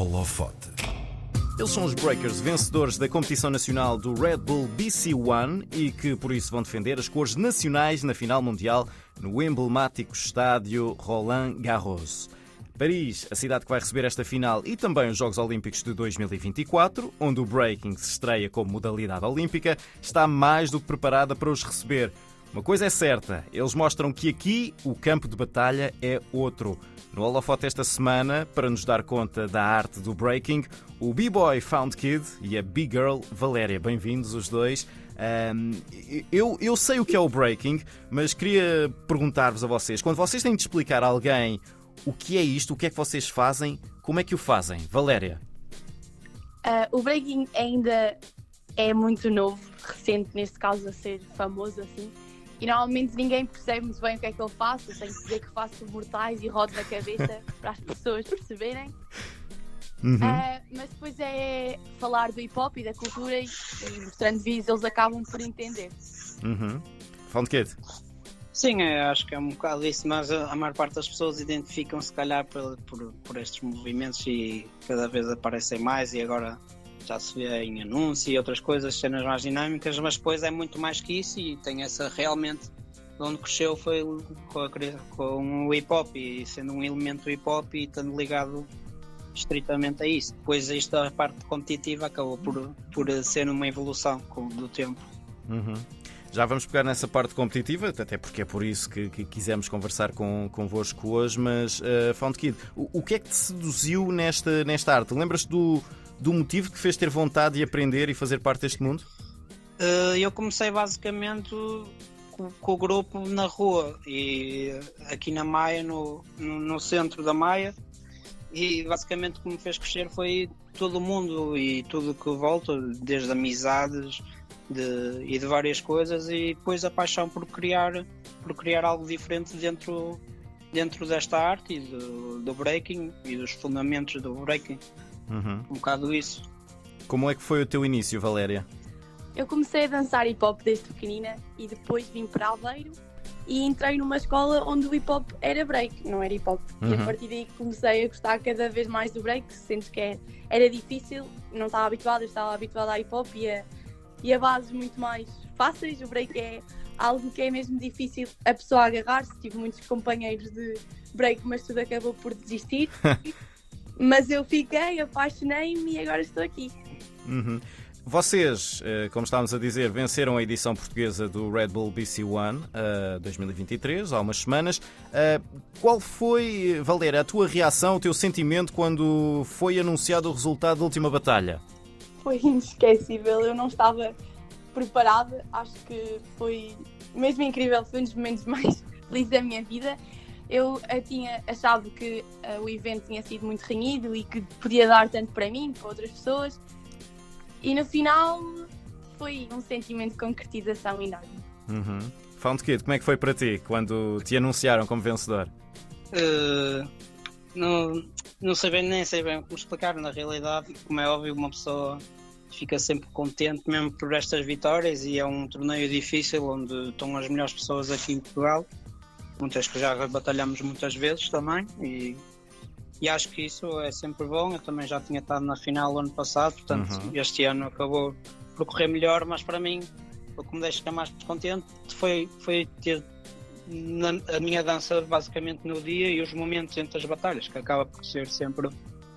Holofote. Eles são os Breakers, vencedores da competição nacional do Red Bull BC One e que por isso vão defender as cores nacionais na final mundial no emblemático estádio Roland Garros. Paris, a cidade que vai receber esta final e também os Jogos Olímpicos de 2024, onde o breaking se estreia como modalidade olímpica, está mais do que preparada para os receber. Uma coisa é certa, eles mostram que aqui o campo de batalha é outro. No holofote esta semana, para nos dar conta da arte do breaking, o B-Boy Found Kid e a B-Girl Valéria. Bem-vindos os dois. Um, eu, eu sei o que é o breaking, mas queria perguntar-vos a vocês: quando vocês têm de explicar a alguém o que é isto, o que é que vocês fazem, como é que o fazem? Valéria. Uh, o breaking ainda é muito novo, recente neste caso a ser famoso assim. E normalmente ninguém percebe muito bem o que é que eu faço. Eu tenho que dizer que faço mortais e rodo na cabeça para as pessoas perceberem. Uhum. Uh, mas depois é falar do hip hop e da cultura e, e mostrando vídeos eles acabam por entender. Uhum. Found Kid. Sim, acho que é um bocado isso, mas a, a maior parte das pessoas identificam se calhar por, por, por estes movimentos e cada vez aparecem mais e agora já se vê em anúncios e outras coisas, cenas mais dinâmicas, mas depois é muito mais que isso e tem essa realmente onde cresceu foi com, a, com o hip hop e sendo um elemento hip hop e estando ligado estritamente a isso. Depois esta parte competitiva acabou por, por ser uma evolução do tempo. Uhum. Já vamos pegar nessa parte competitiva, até porque é por isso que, que quisemos conversar com, convosco hoje, mas uh, Found Kid, o, o, que é que te seduziu nesta, nesta arte? Lembras-te do, do motivo que fez ter vontade de aprender e fazer parte deste mundo? Uh, eu comecei basicamente com, com, o grupo na rua e aqui na Maia, no, no, no centro da Maia, e basicamente o que me fez crescer foi todo o mundo e tudo que volta, desde amizades de, e de várias coisas, e depois a paixão por criar, por criar algo diferente dentro, dentro desta arte e do, do breaking e dos fundamentos do breaking. Uhum. Um bocado isso. Como é que foi o teu início, Valéria? Eu comecei a dançar hip hop desde pequenina e depois vim para Aveiro e entrei numa escola onde o hip hop era break, não era hip hop. Uhum. E a uhum. partir daí comecei a gostar cada vez mais do break, sendo que era difícil, não estava habituada, estava habituada a hip hop e a, e a bases muito mais fáceis. O break é algo que é mesmo difícil a pessoa agarrar-se. Tive muitos companheiros de break, mas tudo acabou por desistir. Mas eu fiquei, apaixonei-me e agora estou aqui. Uhum. Vocês, eh, como estávamos a dizer, venceram a edição portuguesa do Red Bull BC One uh, 2023, há umas semanas. Uh, qual foi, Valéria, a tua reação, o teu sentimento quando foi anunciado o resultado da última batalha? Foi inesquecível, eu não estava preparada, acho que foi mesmo incrível, foi um dos momentos mais felizes da minha vida. Eu, eu tinha achado que uh, o evento tinha sido muito renhido e que podia dar tanto para mim, para outras pessoas. E no final foi um sentimento de concretização enorme. Uhum. Found Kid, como é que foi para ti quando te anunciaram como vencedor? Uh, não, não sei bem, nem sei bem como explicar. Na realidade, como é óbvio, uma pessoa fica sempre contente mesmo por estas vitórias e é um torneio difícil onde estão as melhores pessoas aqui em Portugal muitas que já batalhamos muitas vezes também e, e acho que isso é sempre bom. Eu também já tinha estado na final ano passado, portanto uhum. este ano acabou por correr melhor, mas para mim o que me deixa mais contente foi, foi ter na, a minha dança basicamente no dia e os momentos entre as batalhas, que acaba por ser sempre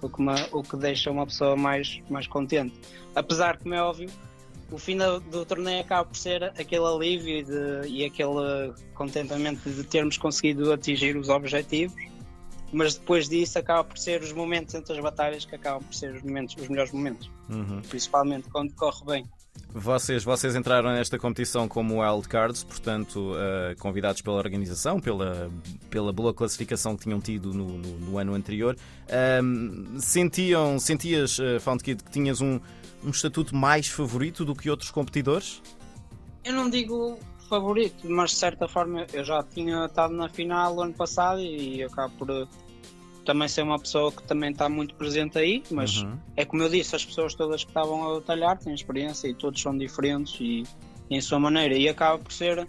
o que, me, o que deixa uma pessoa mais, mais contente. Apesar como é óbvio, o fim do, do, torneio acaba por ser aquele alívio de, e aquele contentamento de termos conseguido atingir os objetivos, mas depois disso acaba por ser os momentos entre as batalhas que acabam por ser os, momentos, os melhores momentos, uhum. principalmente quando corre bem. Vocês, vocês entraram nesta competição como wildcards, portanto, uh, convidados pela organização, pela, pela boa classificação que tinham tido no, no, no ano anterior. Uh, sentiam, sentias, uh, Found Kid, que tinhas um, um estatuto mais favorito do que outros competidores? Eu não digo favorito, mas de certa forma eu já tinha estado na final ano passado e acabo por também ser uma pessoa que também está muito presente aí, mas uhum. é como eu disse, as pessoas todas que estavam a batalhar têm experiência e todos são diferentes e, em sua maneira, e acaba por ser,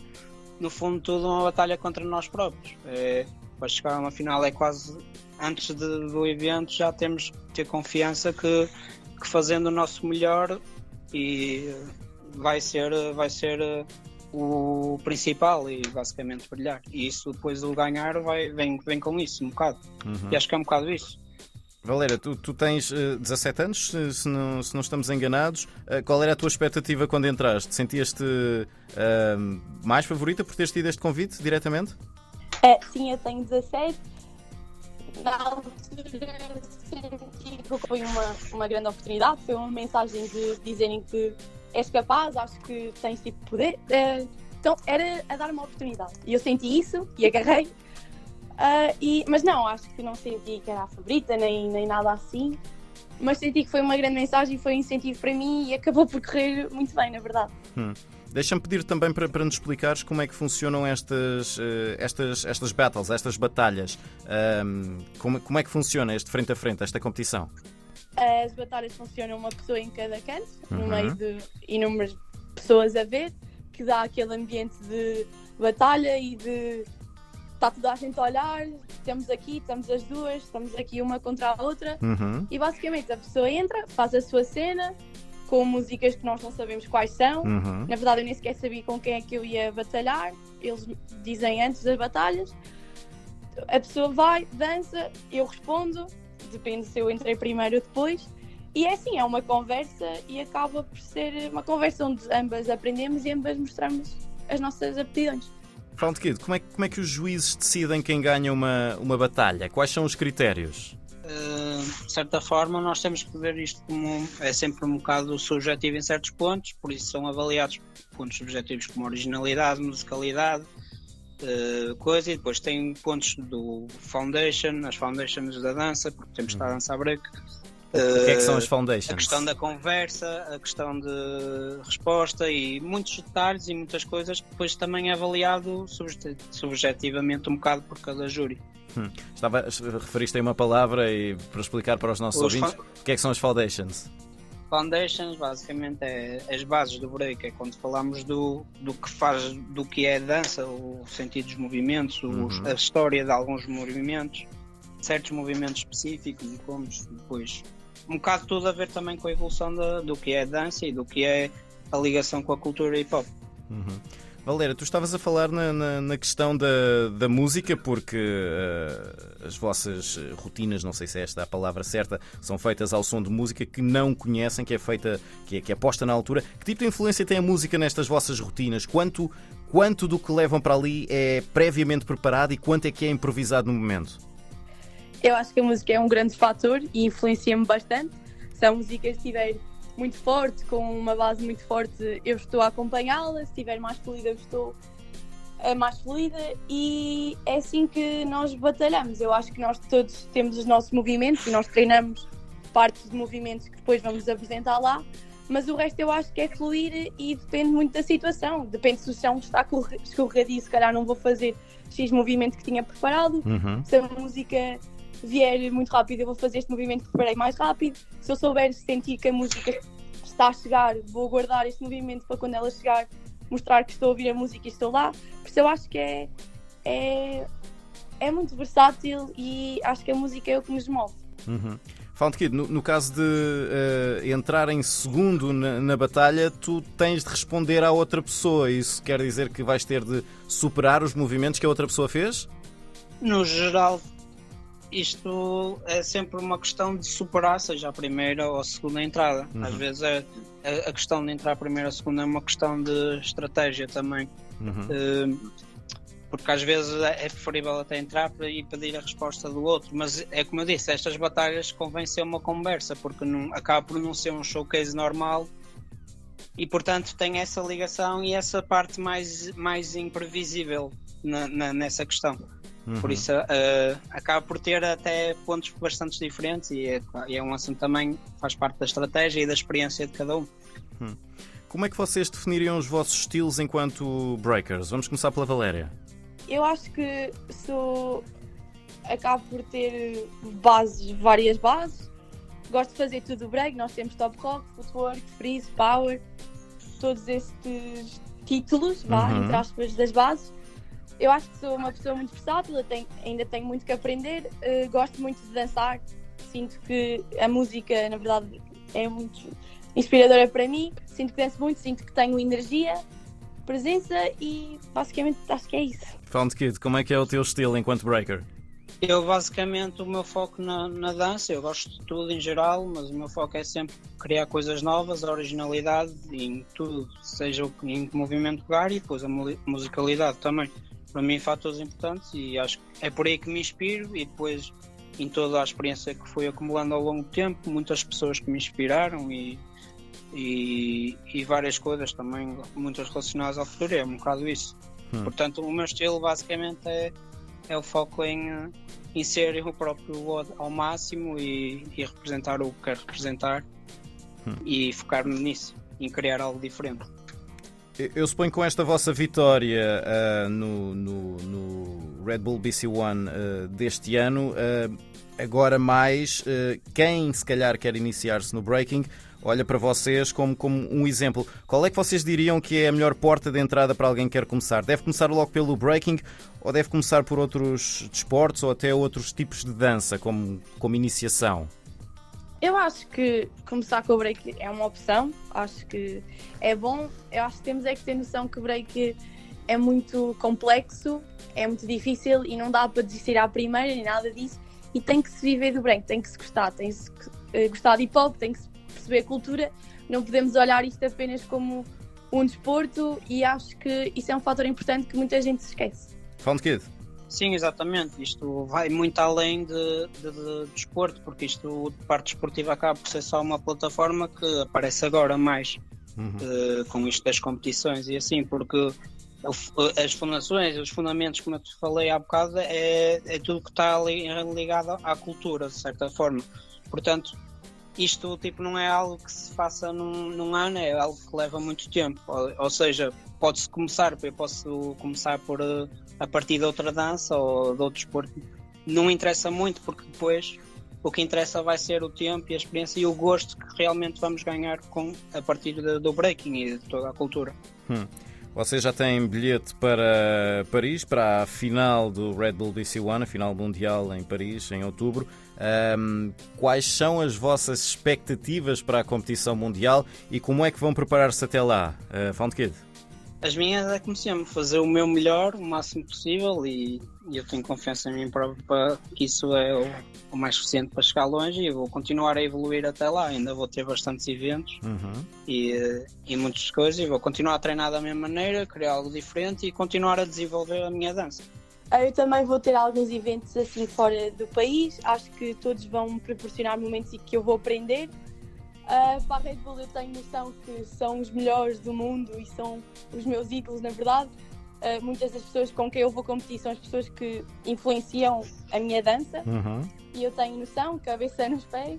no fundo, tudo uma batalha contra nós próprios. É, para chegar a uma final é quase antes de, do evento já temos que ter confiança que, que fazendo o nosso melhor e vai ser, vai ser o principal e basicamente brilhar. E isso depois o ganhar vai, vem, vem com isso um bocado. Uhum. E acho que é um bocado isso. Valéria, tu, tu tens uh, 17 anos, se, se, não, se não estamos enganados. Uh, qual era a tua expectativa quando entraste? Sentias-te uh, mais favorita por teres tido este convite diretamente? É, sim, eu tenho 17. Na altura senti que foi uma, uma grande oportunidade. Foi uma mensagem de dizerem que és capaz, acho que tens tipo poder. Uh, então era a dar uma oportunidade. E eu senti isso e agarrei. Uh, e, mas não, acho que não senti que era a favorita, nem, nem nada assim. Mas senti que foi uma grande mensagem, foi um incentivo para mim e acabou por correr muito bem, na verdade. Hum. Deixa-me pedir também para, para nos explicares como é que funcionam estas, uh, estas, estas battles, estas batalhas. Um, como, como é que funciona este frente a frente, esta competição? As batalhas funcionam uma pessoa em cada canto, uhum. no meio de inúmeras pessoas a ver, que dá aquele ambiente de batalha e de está toda a gente a olhar, estamos aqui, estamos as duas, estamos aqui uma contra a outra uhum. e basicamente a pessoa entra, faz a sua cena com músicas que nós não sabemos quais são. Uhum. Na verdade eu nem sequer sabia com quem é que eu ia batalhar, eles dizem antes das batalhas. A pessoa vai, dança, eu respondo, depende se eu entrei primeiro ou depois. E é assim, é uma conversa e acaba por ser uma conversa onde ambas aprendemos e ambas mostramos as nossas aptidões. Found Kid, como é, como é que os juízes decidem quem ganha uma, uma batalha? Quais são os critérios? De certa forma, nós temos que ver isto como é sempre um bocado subjetivo em certos pontos, por isso são avaliados pontos subjetivos como originalidade, musicalidade, uh, coisa, e depois tem pontos do foundation, as foundations da dança, porque temos estar a uhum. dançar break. O que é que são as foundations? A questão da conversa, a questão de resposta e muitos detalhes e muitas coisas que depois também é avaliado subjetivamente um bocado por cada júri. Hum. Estava, referiste aí uma palavra e para explicar para os nossos os ouvintes o que é que são as foundations? Foundations basicamente é as bases do break, é quando falamos do, do que faz, do que é a dança, o sentido dos movimentos, uhum. a história de alguns movimentos, certos movimentos específicos e como depois um bocado tudo a ver também com a evolução da, do que é a dança e do que é a ligação com a cultura hip hop. Uhum. Valéria, tu estavas a falar na, na, na questão da, da música, porque uh, as vossas rotinas, não sei se é esta a palavra certa, são feitas ao som de música que não conhecem, que é feita, que é, que é posta na altura. Que tipo de influência tem a música nestas vossas rotinas? Quanto, quanto do que levam para ali é previamente preparado e quanto é que é improvisado no momento? Eu acho que a música é um grande fator e influencia-me bastante. Se a música estiver muito forte, com uma base muito forte, eu estou a acompanhá-la. Se estiver mais fluida, eu estou mais fluida e é assim que nós batalhamos. Eu acho que nós todos temos os nossos movimentos e nós treinamos partes de movimentos que depois vamos apresentar lá, mas o resto eu acho que é fluir e depende muito da situação. Depende se o chão está escorregadio, se calhar não vou fazer X movimento que tinha preparado. Uhum. Se a música vier muito rápido, eu vou fazer este movimento que preparei mais rápido. Se eu souber sentir que a música está a chegar, vou guardar este movimento para quando ela chegar, mostrar que estou a ouvir a música e estou lá. Por isso eu acho que é, é, é muito versátil e acho que a música é o que nos move. Uhum. Found Kid, no, no, caso de uh, entrar em segundo na, na, batalha, tu tens de responder à outra pessoa. Isso quer dizer que vais ter de superar os movimentos que a outra pessoa fez? No geral, isto é sempre uma questão de superar, seja a primeira ou a segunda entrada. Uhum. Às vezes é, a, a, questão de entrar a primeira ou a segunda é uma questão de estratégia também. Uhum. Uh, porque às vezes é, é preferível até entrar e pedir a resposta do outro. Mas é como eu disse, estas batalhas convém ser uma conversa, porque não, acaba por não ser um showcase normal e portanto tem essa ligação e essa parte mais, mais imprevisível na, na, nessa questão. Uhum. Por isso uh, acaba por ter até pontos bastante diferentes e é, é, um assunto também faz parte da estratégia e da experiência de cada um. Uhum. Como é que vocês definiriam os vossos estilos enquanto breakers? Vamos começar pela Valéria. Eu acho que sou. acabo por ter bases, várias bases. Gosto de fazer tudo break, nós temos top rock, footwork, freeze, power, todos estes títulos, vá, uhum. entre aspas, das bases eu acho que sou uma pessoa muito versátil, tenho, ainda tenho muito que aprender, uh, gosto muito de dançar, sinto que a música, na verdade, é muito inspiradora para mim, sinto que danço muito, sinto que tenho energia, presença e basicamente acho que é isso. Found Kid, como é que é o teu estilo enquanto breaker? Eu basicamente o meu foco na, na, dança, eu gosto de tudo em geral, mas o meu foco é sempre criar coisas novas, a originalidade em tudo, seja em que movimento pegar e depois a musicalidade também. Para mim, fatores importantes e acho que é por aí que me inspiro e depois em toda a experiência que fui acumulando ao longo do tempo, muitas pessoas que me inspiraram e, e, e várias coisas também, muitas relacionadas ao futuro, é um bocado isso. Hum. Portanto, o meu estilo basicamente é, é o foco em, em ser eu próprio ao máximo e, e representar o que quero representar hum. e focar-me nisso, em criar algo diferente. Eu suponho que com esta vossa vitória uh, no, no, no, Red Bull BC One uh, deste ano, uh, agora mais, quem se calhar quer iniciar-se no breaking, olha para vocês como, como um exemplo. Qual é que vocês diriam que é a melhor porta de entrada para alguém que quer começar? Deve começar logo pelo breaking ou deve começar por outros desportos ou até outros tipos de dança, como, como iniciação? Eu acho que começar com o break é uma opção, acho que é bom. Eu acho que temos é que ter noção que o break é muito complexo, é muito difícil e não dá para desistir à primeira nem nada disso. E tem que se viver do break, tem que se gostar, tem que se eh, gostar de hip hop, tem que se perceber a cultura. Não podemos olhar isto apenas como um desporto e acho que isso é um fator importante que muita gente se esquece. Found Kid. Sim, exatamente. Isto vai muito além de, de, de desporto, porque isto, de parte esportiva, acaba por ser só uma plataforma que aparece agora mais uhum. uh, com isto das competições e assim, porque as fundações, os fundamentos, como eu te falei há bocado, é, é tudo que está ligado à cultura, de certa forma. Portanto, isto tipo, não é algo que se faça num, num ano, é algo que leva muito tempo. Ou, ou seja, pode-se começar, eu posso começar por uh, a partir de outra dança ou de outro desporto. Não interessa muito, porque depois o que interessa vai ser o tempo e a experiência e o gosto que realmente vamos ganhar com, a partir de, do breaking e de toda a cultura. Hum. Você já tem bilhete para Paris, para a final do Red Bull BC One, a final mundial em Paris, em outubro. Um, quais são as vossas expectativas para a competição mundial e como é que vão preparar-se até lá, uh, Found Kid? As minhas é como sempre, fazer o meu melhor, o máximo possível e, e eu tenho confiança em mim próprio para que isso é o, o, mais suficiente para chegar longe e vou continuar a evoluir até lá. Ainda vou ter bastantes eventos uhum. e, e muitas coisas e vou continuar a treinar da mesma maneira, criar algo diferente e continuar a desenvolver a minha dança. Eu também vou ter alguns eventos assim fora do país, acho que todos vão me proporcionar momentos em que eu vou aprender Uh, para a Red Bull eu tenho noção que são os melhores do mundo e são os meus ídolos, na verdade. Uh, muitas das pessoas com quem eu vou competir são as pessoas que influenciam a minha dança uhum. e eu tenho noção, cabeça nos pés,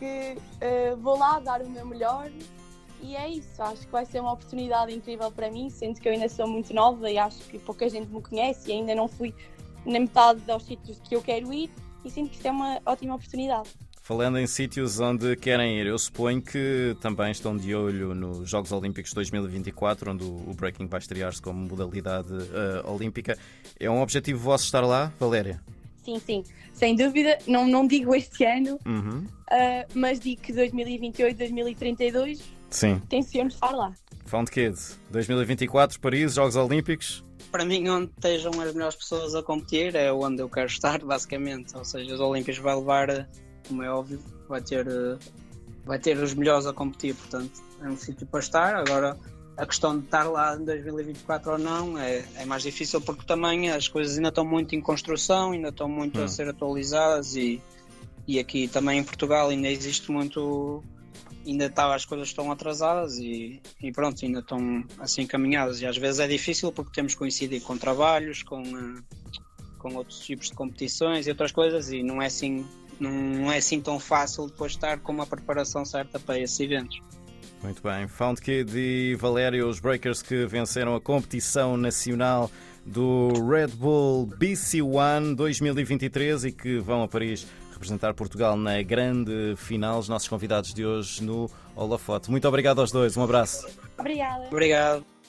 que uh, vou lá dar o meu melhor e é isso. Acho que vai ser uma oportunidade incrível para mim, sendo que eu ainda sou muito nova e acho que pouca gente me conhece e ainda não fui na metade dos sítios que eu quero ir e sinto que isto é uma ótima oportunidade. Falando em sítios onde querem ir, eu suponho que também estão de olho nos Jogos Olímpicos 2024, onde o breaking vai estrear-se como modalidade uh, olímpica. É um objetivo vosso estar lá, Valéria? Sim, sim, sem dúvida. Não, não digo este ano, uhum. uh, mas digo que 2028, 2032 sim. tenciono estar lá. Found Kids, 2024, Paris, Jogos Olímpicos. Para mim, onde estejam as melhores pessoas a competir é onde eu quero estar, basicamente. Ou seja, os Olímpicos vai levar como é óbvio, vai ter, vai ter os melhores a competir, portanto é um sítio para estar. Agora a questão de estar lá em 2024 ou não é, é mais difícil porque também as coisas ainda estão muito em construção, ainda estão muito hum. a ser atualizadas e, e aqui também em Portugal ainda existe muito ainda está, as coisas estão atrasadas e, e, pronto, ainda estão assim caminhadas e às vezes é difícil porque temos coincidido com trabalhos, com, uh, com outros tipos de competições e outras coisas e não é assim não é assim tão fácil depois estar com uma preparação certa para esses eventos. Muito bem. Found Kid e Valério, os Breakers que venceram a competição nacional do Red Bull BC One 2023 e que vão a Paris representar Portugal na grande final. Os nossos convidados de hoje no Holofote. Muito obrigado aos dois. Um abraço. Obrigada. Obrigado.